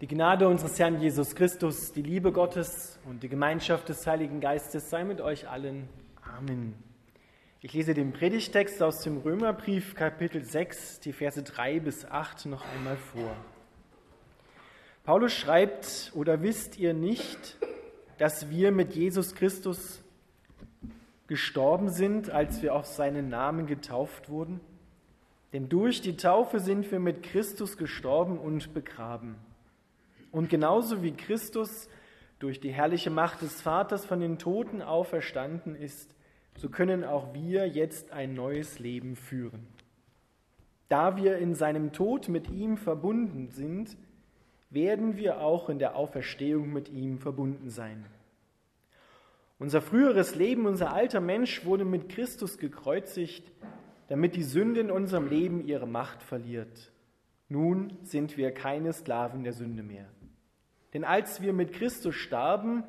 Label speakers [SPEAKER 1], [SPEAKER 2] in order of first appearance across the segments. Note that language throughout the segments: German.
[SPEAKER 1] Die Gnade unseres Herrn Jesus Christus, die Liebe Gottes und die Gemeinschaft des Heiligen Geistes sei mit euch allen. Amen. Ich lese den Predigtext aus dem Römerbrief Kapitel 6, die Verse 3 bis 8 noch einmal vor. Paulus schreibt, oder wisst ihr nicht, dass wir mit Jesus Christus gestorben sind, als wir auf seinen Namen getauft wurden? Denn durch die Taufe sind wir mit Christus gestorben und begraben. Und genauso wie Christus durch die herrliche Macht des Vaters von den Toten auferstanden ist, so können auch wir jetzt ein neues Leben führen. Da wir in seinem Tod mit ihm verbunden sind, werden wir auch in der Auferstehung mit ihm verbunden sein. Unser früheres Leben, unser alter Mensch wurde mit Christus gekreuzigt, damit die Sünde in unserem Leben ihre Macht verliert. Nun sind wir keine Sklaven der Sünde mehr. Denn als wir mit Christus starben,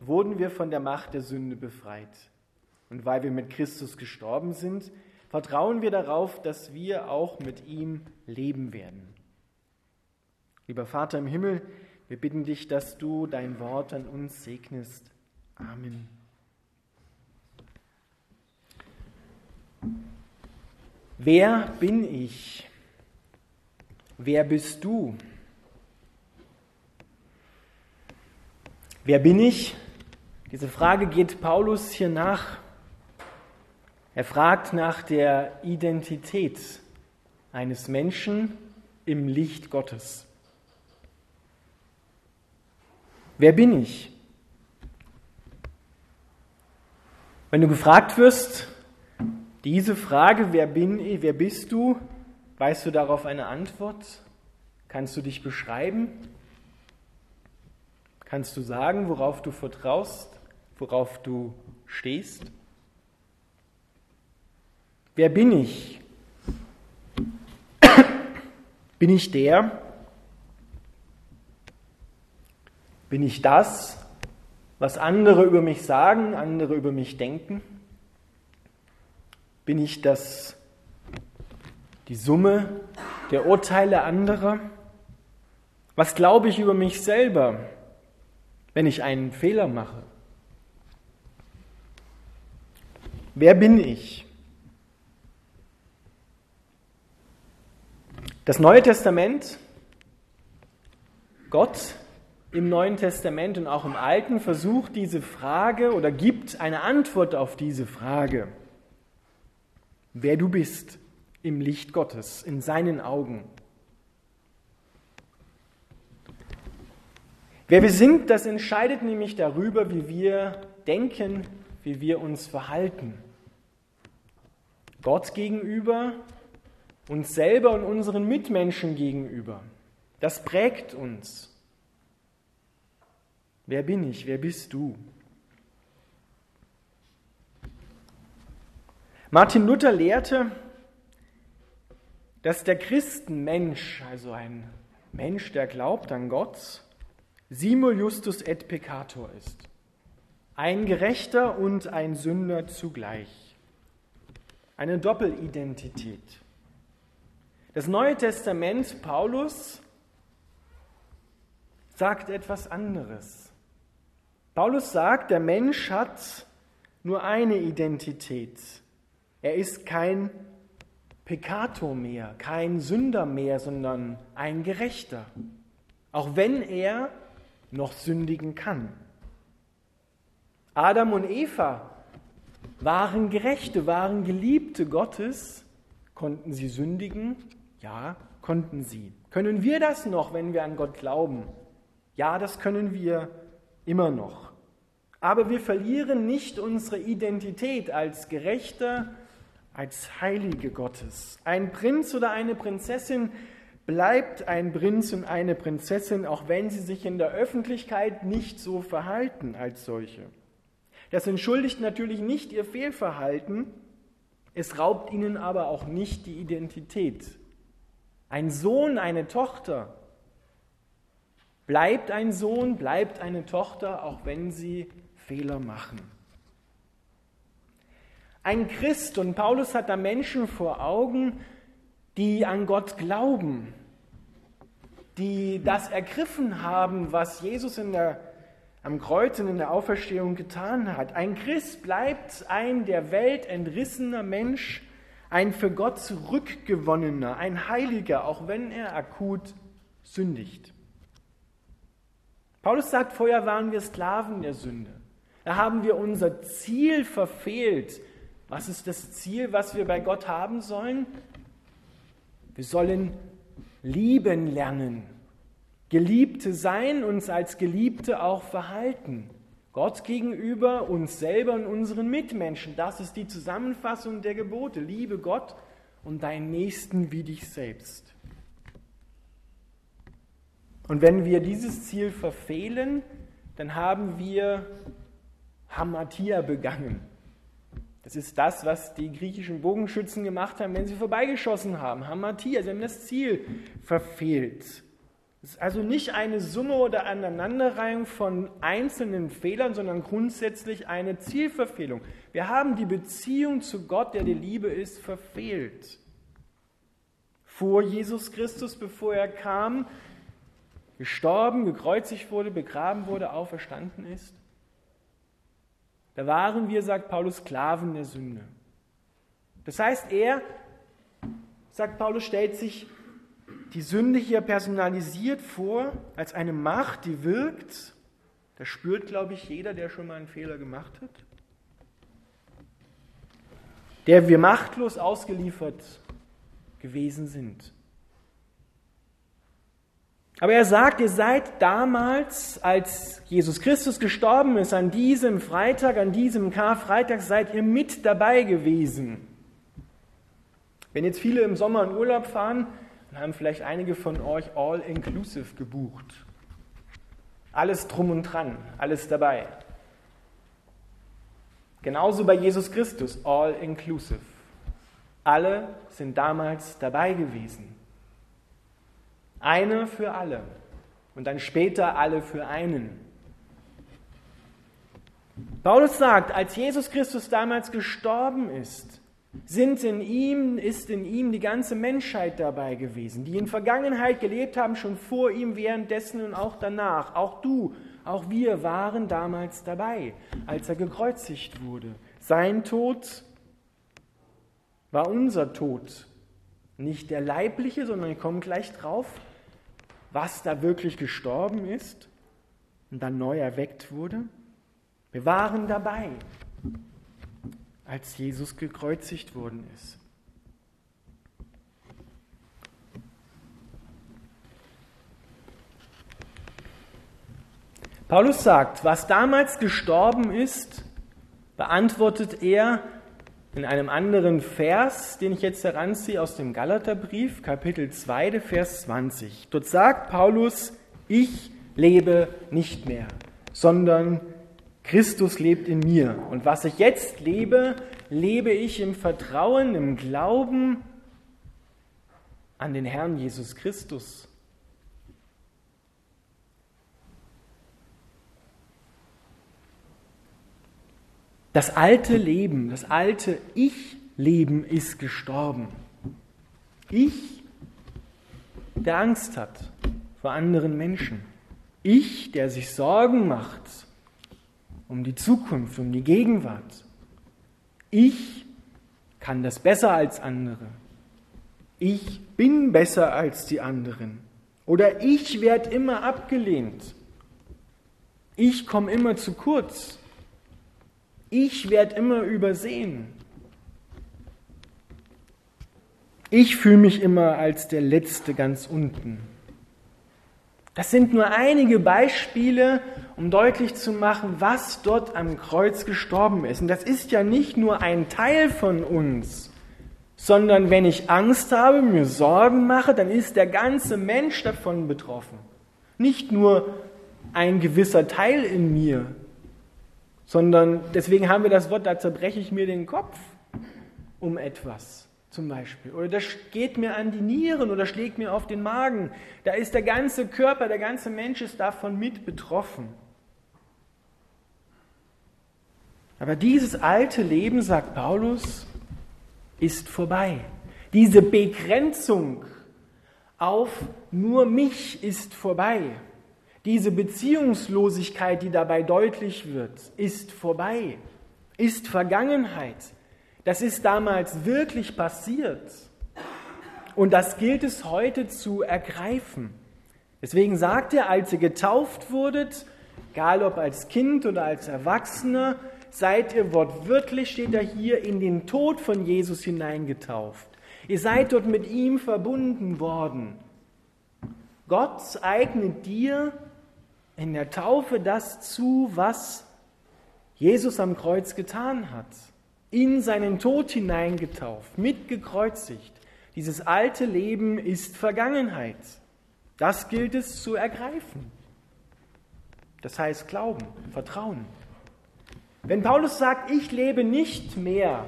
[SPEAKER 1] wurden wir von der Macht der Sünde befreit. Und weil wir mit Christus gestorben sind, vertrauen wir darauf, dass wir auch mit ihm leben werden. Lieber Vater im Himmel, wir bitten dich, dass du dein Wort an uns segnest. Amen. Wer bin ich? Wer bist du? Wer bin ich? Diese Frage geht Paulus hier nach. Er fragt nach der Identität eines Menschen im Licht Gottes. Wer bin ich? Wenn du gefragt wirst, diese Frage, wer bin ich, wer bist du, weißt du darauf eine Antwort? Kannst du dich beschreiben? Kannst du sagen, worauf du vertraust, worauf du stehst? Wer bin ich? Bin ich der? Bin ich das, was andere über mich sagen, andere über mich denken? Bin ich das, die Summe der Urteile anderer? Was glaube ich über mich selber? Wenn ich einen Fehler mache? Wer bin ich? Das Neue Testament, Gott im Neuen Testament und auch im Alten versucht diese Frage oder gibt eine Antwort auf diese Frage, wer du bist im Licht Gottes, in seinen Augen. Wer wir sind, das entscheidet nämlich darüber, wie wir denken, wie wir uns verhalten. Gott gegenüber, uns selber und unseren Mitmenschen gegenüber. Das prägt uns. Wer bin ich? Wer bist du? Martin Luther lehrte, dass der Christenmensch, also ein Mensch, der glaubt an Gott, simul justus et peccator ist. Ein Gerechter und ein Sünder zugleich. Eine Doppelidentität. Das Neue Testament, Paulus, sagt etwas anderes. Paulus sagt, der Mensch hat nur eine Identität. Er ist kein Peccator mehr, kein Sünder mehr, sondern ein Gerechter. Auch wenn er noch sündigen kann. Adam und Eva waren Gerechte, waren Geliebte Gottes. Konnten sie sündigen? Ja, konnten sie. Können wir das noch, wenn wir an Gott glauben? Ja, das können wir immer noch. Aber wir verlieren nicht unsere Identität als Gerechter, als Heilige Gottes. Ein Prinz oder eine Prinzessin bleibt ein Prinz und eine Prinzessin, auch wenn sie sich in der Öffentlichkeit nicht so verhalten als solche. Das entschuldigt natürlich nicht ihr Fehlverhalten, es raubt ihnen aber auch nicht die Identität. Ein Sohn, eine Tochter bleibt ein Sohn, bleibt eine Tochter, auch wenn sie Fehler machen. Ein Christ, und Paulus hat da Menschen vor Augen, die an Gott glauben, die das ergriffen haben, was Jesus in der, am Kreuz und in der Auferstehung getan hat. Ein Christ bleibt ein der Welt entrissener Mensch, ein für Gott zurückgewonnener, ein Heiliger, auch wenn er akut sündigt. Paulus sagt, vorher waren wir Sklaven der Sünde. Da haben wir unser Ziel verfehlt. Was ist das Ziel, was wir bei Gott haben sollen? Wir sollen lieben lernen. Geliebte sein, uns als Geliebte auch verhalten. Gott gegenüber, uns selber und unseren Mitmenschen. Das ist die Zusammenfassung der Gebote. Liebe Gott und deinen Nächsten wie dich selbst. Und wenn wir dieses Ziel verfehlen, dann haben wir Hamatia begangen. Das ist das, was die griechischen Bogenschützen gemacht haben, wenn sie vorbeigeschossen haben. Hamatia, sie haben das Ziel verfehlt. Es ist also nicht eine Summe oder Aneinanderreihung von einzelnen Fehlern, sondern grundsätzlich eine Zielverfehlung. Wir haben die Beziehung zu Gott, der die Liebe ist, verfehlt. Vor Jesus Christus, bevor er kam, gestorben, gekreuzigt wurde, begraben wurde, auferstanden ist. Da waren wir, sagt Paulus, Sklaven der Sünde. Das heißt, er, sagt Paulus, stellt sich die Sünde hier personalisiert vor als eine Macht, die wirkt. Das spürt, glaube ich, jeder, der schon mal einen Fehler gemacht hat. Der wir machtlos ausgeliefert gewesen sind. Aber er sagt, ihr seid damals, als Jesus Christus gestorben ist, an diesem Freitag, an diesem Karfreitag, seid ihr mit dabei gewesen. Wenn jetzt viele im Sommer in Urlaub fahren, dann haben vielleicht einige von euch All-Inclusive gebucht. Alles drum und dran, alles dabei. Genauso bei Jesus Christus, All-Inclusive. Alle sind damals dabei gewesen. Eine für alle und dann später alle für einen. Paulus sagt, als Jesus Christus damals gestorben ist, sind in ihm, ist in ihm die ganze Menschheit dabei gewesen, die in Vergangenheit gelebt haben, schon vor ihm, währenddessen und auch danach. Auch du, auch wir waren damals dabei, als er gekreuzigt wurde. Sein Tod war unser Tod. Nicht der leibliche, sondern ich komme gleich drauf, was da wirklich gestorben ist und dann neu erweckt wurde? Wir waren dabei, als Jesus gekreuzigt worden ist. Paulus sagt, was damals gestorben ist, beantwortet er in einem anderen Vers, den ich jetzt heranziehe aus dem Galaterbrief, Kapitel 2, Vers 20. Dort sagt Paulus, ich lebe nicht mehr, sondern Christus lebt in mir. Und was ich jetzt lebe, lebe ich im Vertrauen, im Glauben an den Herrn Jesus Christus. Das alte Leben, das alte Ich-Leben ist gestorben. Ich, der Angst hat vor anderen Menschen. Ich, der sich Sorgen macht um die Zukunft, um die Gegenwart. Ich kann das besser als andere. Ich bin besser als die anderen. Oder ich werde immer abgelehnt. Ich komme immer zu kurz. Ich werde immer übersehen. Ich fühle mich immer als der Letzte ganz unten. Das sind nur einige Beispiele, um deutlich zu machen, was dort am Kreuz gestorben ist. Und das ist ja nicht nur ein Teil von uns, sondern wenn ich Angst habe, mir Sorgen mache, dann ist der ganze Mensch davon betroffen. Nicht nur ein gewisser Teil in mir, sondern deswegen haben wir das Wort, da zerbreche ich mir den Kopf um etwas zum Beispiel. Oder das geht mir an die Nieren oder schlägt mir auf den Magen. Da ist der ganze Körper, der ganze Mensch ist davon mit betroffen. Aber dieses alte Leben, sagt Paulus, ist vorbei. Diese Begrenzung auf nur mich ist vorbei. Diese Beziehungslosigkeit, die dabei deutlich wird, ist vorbei, ist Vergangenheit. Das ist damals wirklich passiert. Und das gilt es heute zu ergreifen. Deswegen sagt er, als ihr getauft wurdet, egal ob als Kind oder als Erwachsener, seid ihr wortwörtlich, steht er hier, in den Tod von Jesus hineingetauft. Ihr seid dort mit ihm verbunden worden. Gott eignet dir in der Taufe das zu, was Jesus am Kreuz getan hat. In seinen Tod hineingetauft, mitgekreuzigt. Dieses alte Leben ist Vergangenheit. Das gilt es zu ergreifen. Das heißt Glauben, Vertrauen. Wenn Paulus sagt, ich lebe nicht mehr,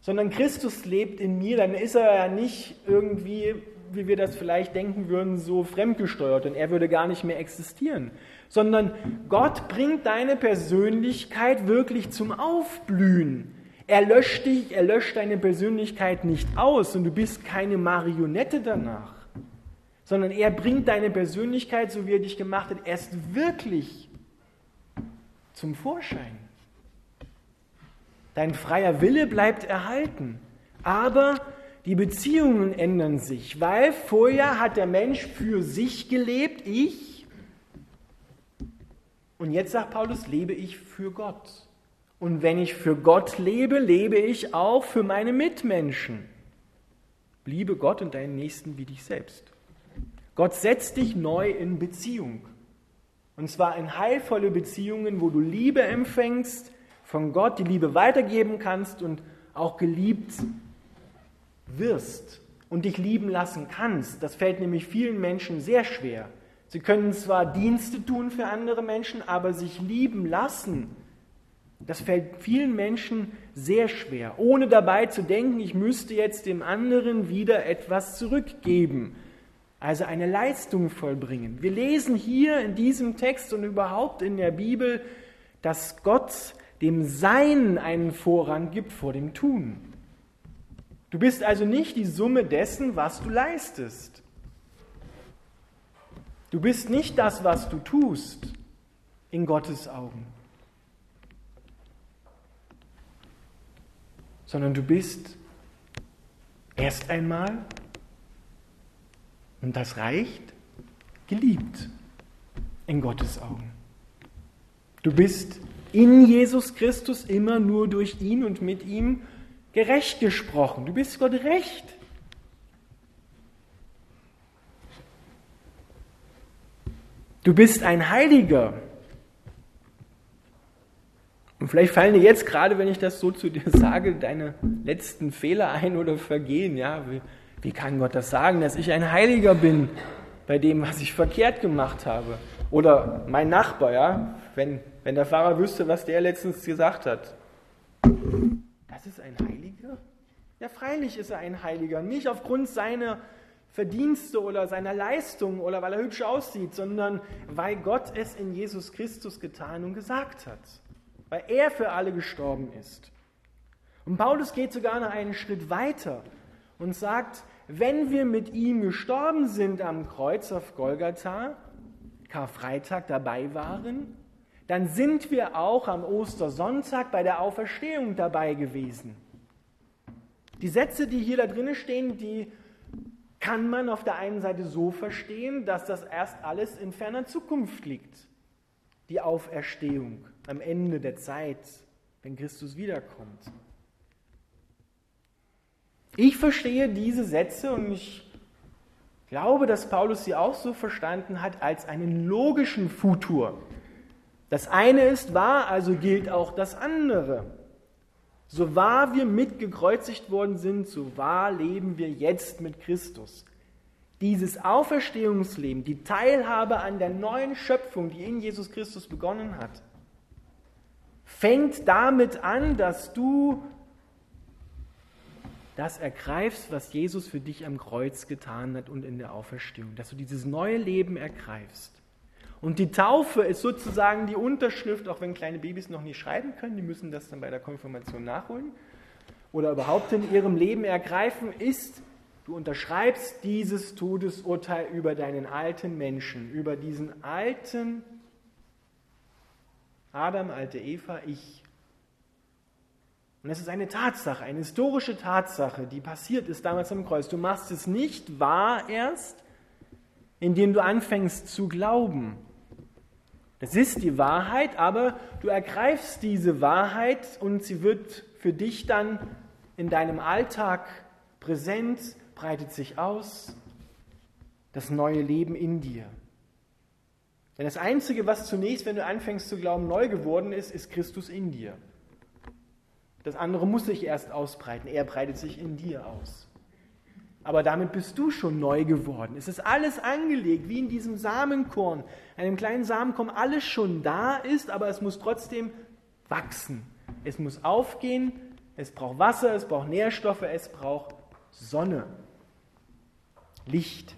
[SPEAKER 1] sondern Christus lebt in mir, dann ist er ja nicht irgendwie wie wir das vielleicht denken würden, so fremdgesteuert und er würde gar nicht mehr existieren, sondern Gott bringt deine Persönlichkeit wirklich zum Aufblühen. Er löscht dich, er löscht deine Persönlichkeit nicht aus und du bist keine Marionette danach, sondern er bringt deine Persönlichkeit, so wie er dich gemacht hat, erst wirklich zum Vorschein. Dein freier Wille bleibt erhalten, aber die Beziehungen ändern sich, weil vorher hat der Mensch für sich gelebt, ich. Und jetzt sagt Paulus, lebe ich für Gott. Und wenn ich für Gott lebe, lebe ich auch für meine Mitmenschen. Liebe Gott und deinen Nächsten wie dich selbst. Gott setzt dich neu in Beziehung. Und zwar in heilvolle Beziehungen, wo du Liebe empfängst von Gott, die Liebe weitergeben kannst und auch geliebt wirst und dich lieben lassen kannst, das fällt nämlich vielen Menschen sehr schwer. Sie können zwar Dienste tun für andere Menschen, aber sich lieben lassen, das fällt vielen Menschen sehr schwer, ohne dabei zu denken, ich müsste jetzt dem anderen wieder etwas zurückgeben, also eine Leistung vollbringen. Wir lesen hier in diesem Text und überhaupt in der Bibel, dass Gott dem Sein einen Vorrang gibt vor dem Tun. Du bist also nicht die Summe dessen, was du leistest. Du bist nicht das, was du tust in Gottes Augen, sondern du bist erst einmal, und das reicht, geliebt in Gottes Augen. Du bist in Jesus Christus immer nur durch ihn und mit ihm gerecht gesprochen. Du bist Gott recht. Du bist ein Heiliger. Und vielleicht fallen dir jetzt gerade, wenn ich das so zu dir sage, deine letzten Fehler ein oder Vergehen. Ja, wie, wie kann Gott das sagen, dass ich ein Heiliger bin bei dem, was ich verkehrt gemacht habe? Oder mein Nachbar, ja, wenn, wenn der Pfarrer wüsste, was der letztens gesagt hat. Das ist ein Heiliger? Ja, freilich ist er ein Heiliger. Nicht aufgrund seiner Verdienste oder seiner Leistung oder weil er hübsch aussieht, sondern weil Gott es in Jesus Christus getan und gesagt hat. Weil er für alle gestorben ist. Und Paulus geht sogar noch einen Schritt weiter und sagt, wenn wir mit ihm gestorben sind am Kreuz auf Golgatha, Karfreitag dabei waren, dann sind wir auch am Ostersonntag bei der Auferstehung dabei gewesen. Die Sätze, die hier da drinnen stehen, die kann man auf der einen Seite so verstehen, dass das erst alles in ferner Zukunft liegt. Die Auferstehung am Ende der Zeit, wenn Christus wiederkommt. Ich verstehe diese Sätze und ich glaube, dass Paulus sie auch so verstanden hat als einen logischen Futur. Das eine ist wahr, also gilt auch das andere. So wahr wir mitgekreuzigt worden sind, so wahr leben wir jetzt mit Christus. Dieses Auferstehungsleben, die Teilhabe an der neuen Schöpfung, die in Jesus Christus begonnen hat, fängt damit an, dass du das ergreifst, was Jesus für dich am Kreuz getan hat und in der Auferstehung, dass du dieses neue Leben ergreifst. Und die Taufe ist sozusagen die Unterschrift, auch wenn kleine Babys noch nie schreiben können, die müssen das dann bei der Konfirmation nachholen oder überhaupt in ihrem Leben ergreifen, ist Du unterschreibst dieses Todesurteil über deinen alten Menschen, über diesen alten Adam, alte Eva, ich. Und es ist eine Tatsache, eine historische Tatsache, die passiert ist damals am Kreuz. Du machst es nicht wahr erst, indem du anfängst zu glauben. Das ist die Wahrheit, aber du ergreifst diese Wahrheit und sie wird für dich dann in deinem Alltag präsent, breitet sich aus, das neue Leben in dir. Denn das Einzige, was zunächst, wenn du anfängst zu glauben, neu geworden ist, ist Christus in dir. Das andere muss sich erst ausbreiten. Er breitet sich in dir aus. Aber damit bist du schon neu geworden. Es ist alles angelegt, wie in diesem Samenkorn, einem kleinen Samenkorn, alles schon da ist, aber es muss trotzdem wachsen. Es muss aufgehen, es braucht Wasser, es braucht Nährstoffe, es braucht Sonne, Licht.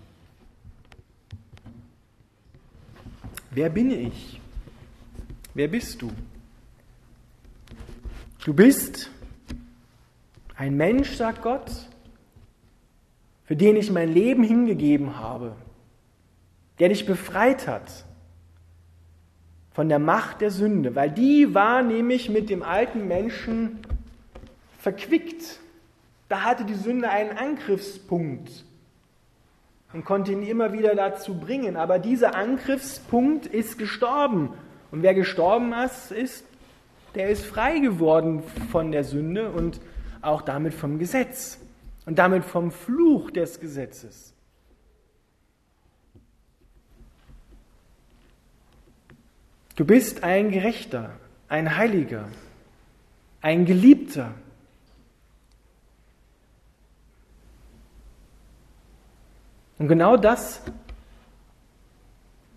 [SPEAKER 1] Wer bin ich? Wer bist du? Du bist ein Mensch, sagt Gott, für den ich mein Leben hingegeben habe, der dich befreit hat von der Macht der Sünde, weil die war nämlich mit dem alten Menschen verquickt. Da hatte die Sünde einen Angriffspunkt und konnte ihn immer wieder dazu bringen. Aber dieser Angriffspunkt ist gestorben. Und wer gestorben ist, der ist frei geworden von der Sünde und auch damit vom Gesetz und damit vom Fluch des Gesetzes. Du bist ein Gerechter, ein Heiliger, ein Geliebter. Und genau das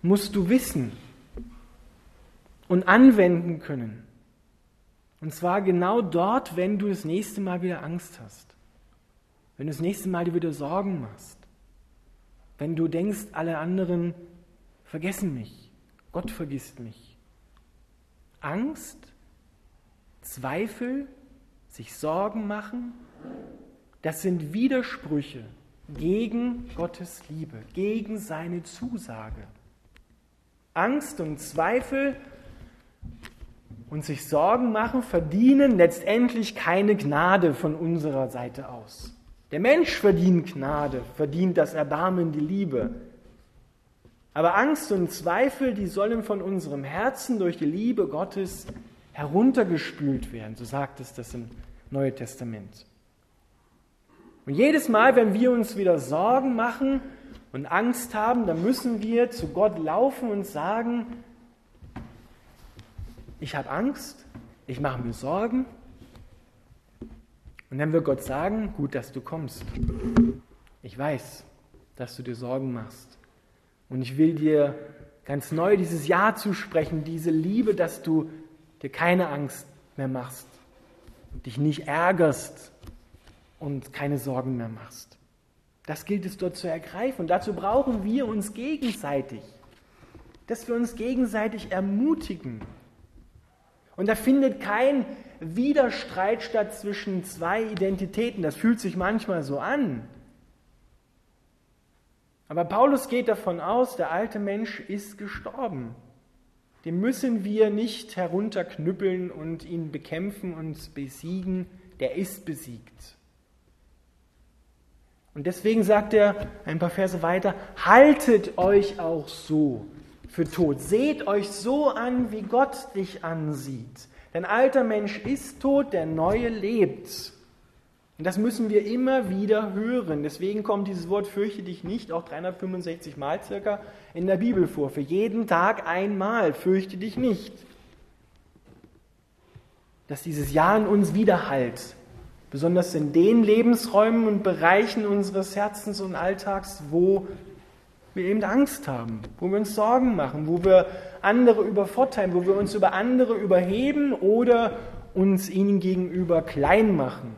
[SPEAKER 1] musst du wissen und anwenden können. Und zwar genau dort, wenn du das nächste Mal wieder Angst hast. Wenn du das nächste Mal dir wieder Sorgen machst. Wenn du denkst, alle anderen vergessen mich. Gott vergisst mich. Angst, Zweifel, sich Sorgen machen, das sind Widersprüche gegen Gottes Liebe, gegen seine Zusage. Angst und Zweifel und sich Sorgen machen verdienen letztendlich keine Gnade von unserer Seite aus. Der Mensch verdient Gnade, verdient das Erbarmen, die Liebe. Aber Angst und Zweifel, die sollen von unserem Herzen durch die Liebe Gottes heruntergespült werden. So sagt es das im Neuen Testament. Und jedes Mal, wenn wir uns wieder Sorgen machen und Angst haben, dann müssen wir zu Gott laufen und sagen, ich habe Angst, ich mache mir Sorgen. Und dann wird Gott sagen, gut, dass du kommst. Ich weiß, dass du dir Sorgen machst. Und ich will dir ganz neu dieses Ja zusprechen, diese Liebe, dass du dir keine Angst mehr machst, dich nicht ärgerst und keine Sorgen mehr machst. Das gilt es dort zu ergreifen. Und dazu brauchen wir uns gegenseitig, dass wir uns gegenseitig ermutigen. Und da findet kein Widerstreit statt zwischen zwei Identitäten. Das fühlt sich manchmal so an. Aber Paulus geht davon aus, der alte Mensch ist gestorben. Den müssen wir nicht herunterknüppeln und ihn bekämpfen und besiegen. Der ist besiegt. Und deswegen sagt er ein paar Verse weiter, haltet euch auch so für tot. Seht euch so an, wie Gott dich ansieht. Dein alter Mensch ist tot, der neue lebt. Und das müssen wir immer wieder hören. Deswegen kommt dieses Wort fürchte dich nicht auch 365 Mal circa in der Bibel vor. Für jeden Tag einmal fürchte dich nicht. Dass dieses Ja in uns widerhallt. Besonders in den Lebensräumen und Bereichen unseres Herzens und Alltags, wo wir eben Angst haben, wo wir uns Sorgen machen, wo wir andere übervorteilen, wo wir uns über andere überheben oder uns ihnen gegenüber klein machen.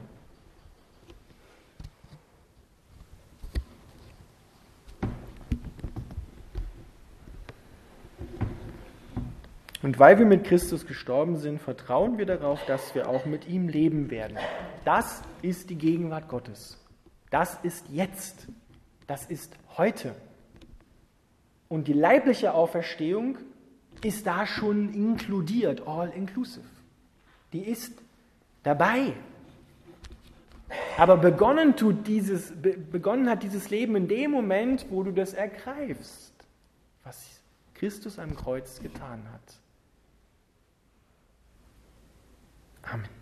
[SPEAKER 1] Und weil wir mit Christus gestorben sind, vertrauen wir darauf, dass wir auch mit ihm leben werden. Das ist die Gegenwart Gottes. Das ist jetzt. Das ist heute. Und die leibliche Auferstehung ist da schon inkludiert, all inclusive. Die ist dabei. Aber begonnen, tut dieses, begonnen hat dieses Leben in dem Moment, wo du das ergreifst, was Christus am Kreuz getan hat. Amen.